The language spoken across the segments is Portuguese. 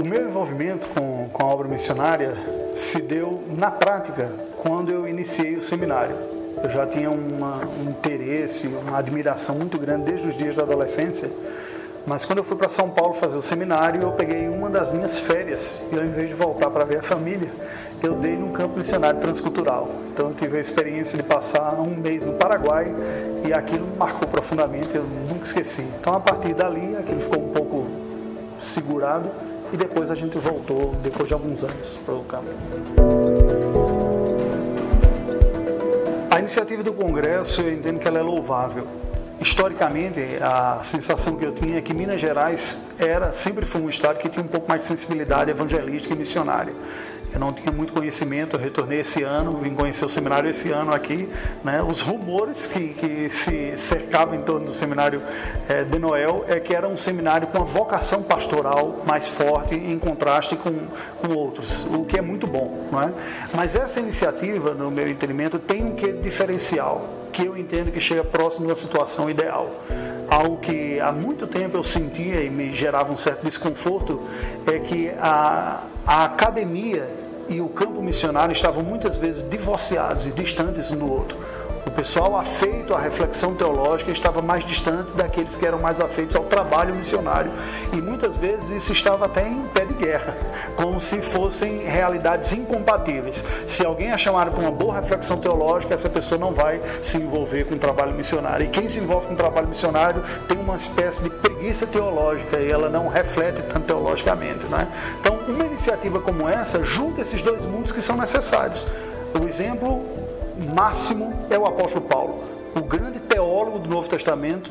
O meu envolvimento com, com a obra missionária se deu na prática quando eu iniciei o seminário. Eu já tinha uma, um interesse, uma admiração muito grande desde os dias da adolescência, mas quando eu fui para São Paulo fazer o seminário, eu peguei uma das minhas férias e ao invés de voltar para ver a família, eu dei num campo missionário transcultural. Então eu tive a experiência de passar um mês no Paraguai e aquilo marcou profundamente, eu nunca esqueci. Então a partir dali, aquilo ficou um pouco segurado e depois a gente voltou, depois de alguns anos, para o campo. A iniciativa do Congresso, eu entendo que ela é louvável. Historicamente, a sensação que eu tinha é que Minas Gerais era, sempre foi um estado que tinha um pouco mais de sensibilidade evangelística e missionária. Eu não tinha muito conhecimento, eu retornei esse ano, vim conhecer o seminário esse ano aqui. Né? Os rumores que, que se cercavam em torno do seminário é, de Noel é que era um seminário com uma vocação pastoral mais forte em contraste com, com outros, o que é muito bom. Não é? Mas essa iniciativa, no meu entendimento, tem um que diferencial, que eu entendo que chega próximo da situação ideal algo que há muito tempo eu sentia e me gerava um certo desconforto é que a, a academia e o campo missionário estavam muitas vezes divorciados e distantes um do outro. O pessoal afeito à reflexão teológica estava mais distante daqueles que eram mais afeitos ao trabalho missionário. E muitas vezes isso estava até em pé de guerra, como se fossem realidades incompatíveis. Se alguém é chamado para uma boa reflexão teológica, essa pessoa não vai se envolver com o trabalho missionário. E quem se envolve com o trabalho missionário tem uma espécie de preguiça teológica e ela não reflete tanto teologicamente. Né? Então, uma iniciativa como essa junta esses dois mundos que são necessários. O exemplo máximo é o apóstolo Paulo, o grande teólogo do Novo Testamento,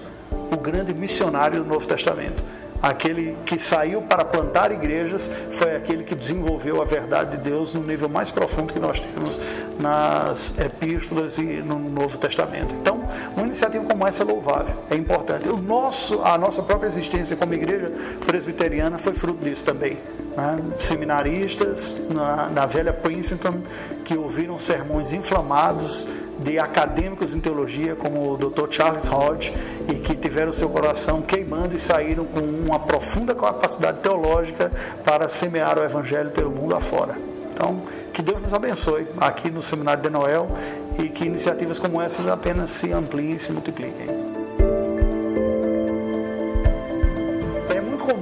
o grande missionário do Novo Testamento. Aquele que saiu para plantar igrejas foi aquele que desenvolveu a verdade de Deus no nível mais profundo que nós temos nas epístolas e no Novo Testamento. Então, uma iniciativa como essa é louvável, é importante. O nosso, a nossa própria existência como igreja presbiteriana foi fruto disso também. Né? Seminaristas na, na velha Princeton que ouviram sermões inflamados de acadêmicos em teologia, como o Dr. Charles Hodge, e que tiveram seu coração queimando e saíram com uma profunda capacidade teológica para semear o Evangelho pelo mundo afora. Então, que Deus nos abençoe aqui no Seminário de Noel e que iniciativas como essas apenas se ampliem e se multipliquem.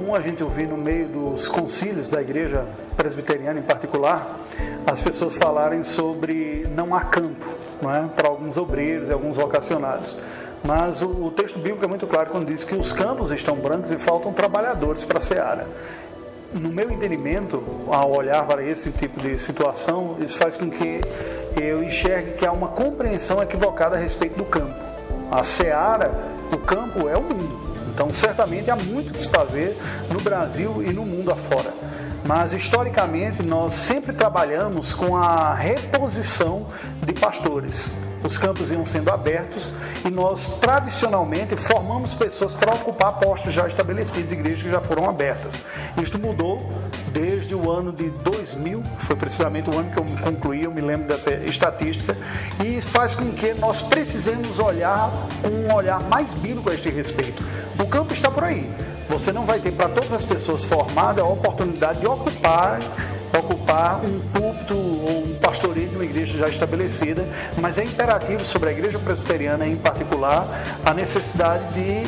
Comum a gente ouvir no meio dos concílios da igreja presbiteriana em particular, as pessoas falarem sobre não há campo não é? para alguns obreiros e alguns vocacionados. Mas o, o, texto bíblico é muito claro quando diz que os campos estão brancos e faltam trabalhadores para a seara. No meu entendimento, ao olhar para esse tipo de situação, isso faz com que eu enxergue que há uma compreensão equivocada a respeito do campo. A seara, o campo é o mundo. Então, certamente há muito que se fazer no Brasil e no mundo afora mas historicamente nós sempre trabalhamos com a reposição de pastores. Os campos iam sendo abertos e nós tradicionalmente formamos pessoas para ocupar postos já estabelecidos, igrejas que já foram abertas. Isto mudou desde o ano de 2000, foi precisamente o ano que eu concluí, eu me lembro dessa estatística, e faz com que nós precisemos olhar com um olhar mais bíblico a este respeito. O campo está por aí. Você não vai ter para todas as pessoas formadas a oportunidade de ocupar ocupar um púlpito ou um pastoreio de uma igreja já estabelecida, mas é imperativo sobre a igreja presbiteriana em particular a necessidade de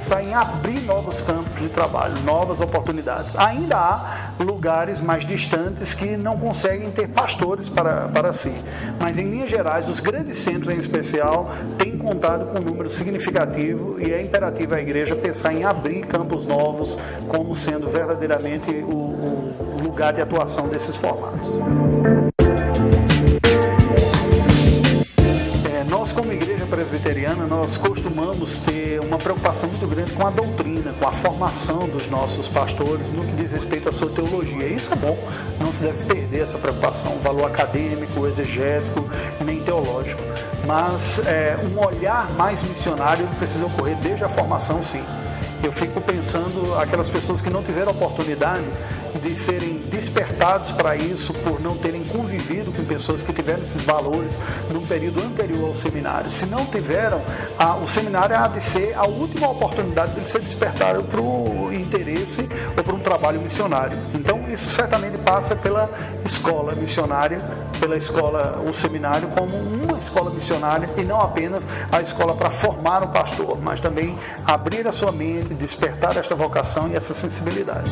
pensar em abrir novos campos de trabalho, novas oportunidades. Ainda há lugares mais distantes que não conseguem ter pastores para, para si, mas em linhas gerais, os grandes centros em especial têm contado com um número significativo e é imperativo a igreja pensar em abrir campos novos como sendo verdadeiramente o, o lugar de atuação desses formatos. Presbiteriana, nós costumamos ter uma preocupação muito grande com a doutrina, com a formação dos nossos pastores no que diz respeito à sua teologia. Isso é bom, não se deve perder essa preocupação, valor acadêmico, exegético, nem teológico. Mas é, um olhar mais missionário precisa ocorrer desde a formação, sim. Eu fico pensando aquelas pessoas que não tiveram oportunidade de serem despertados para isso por não terem convivido com pessoas que tiveram esses valores num período anterior ao seminário. Se não tiveram, a, o seminário há de ser a última oportunidade de ser despertado para o interesse ou para um trabalho missionário. Então, isso certamente passa pela escola missionária, pela escola, o seminário, como uma escola missionária e não apenas a escola para formar um pastor, mas também abrir a sua mente, despertar esta vocação e essa sensibilidade.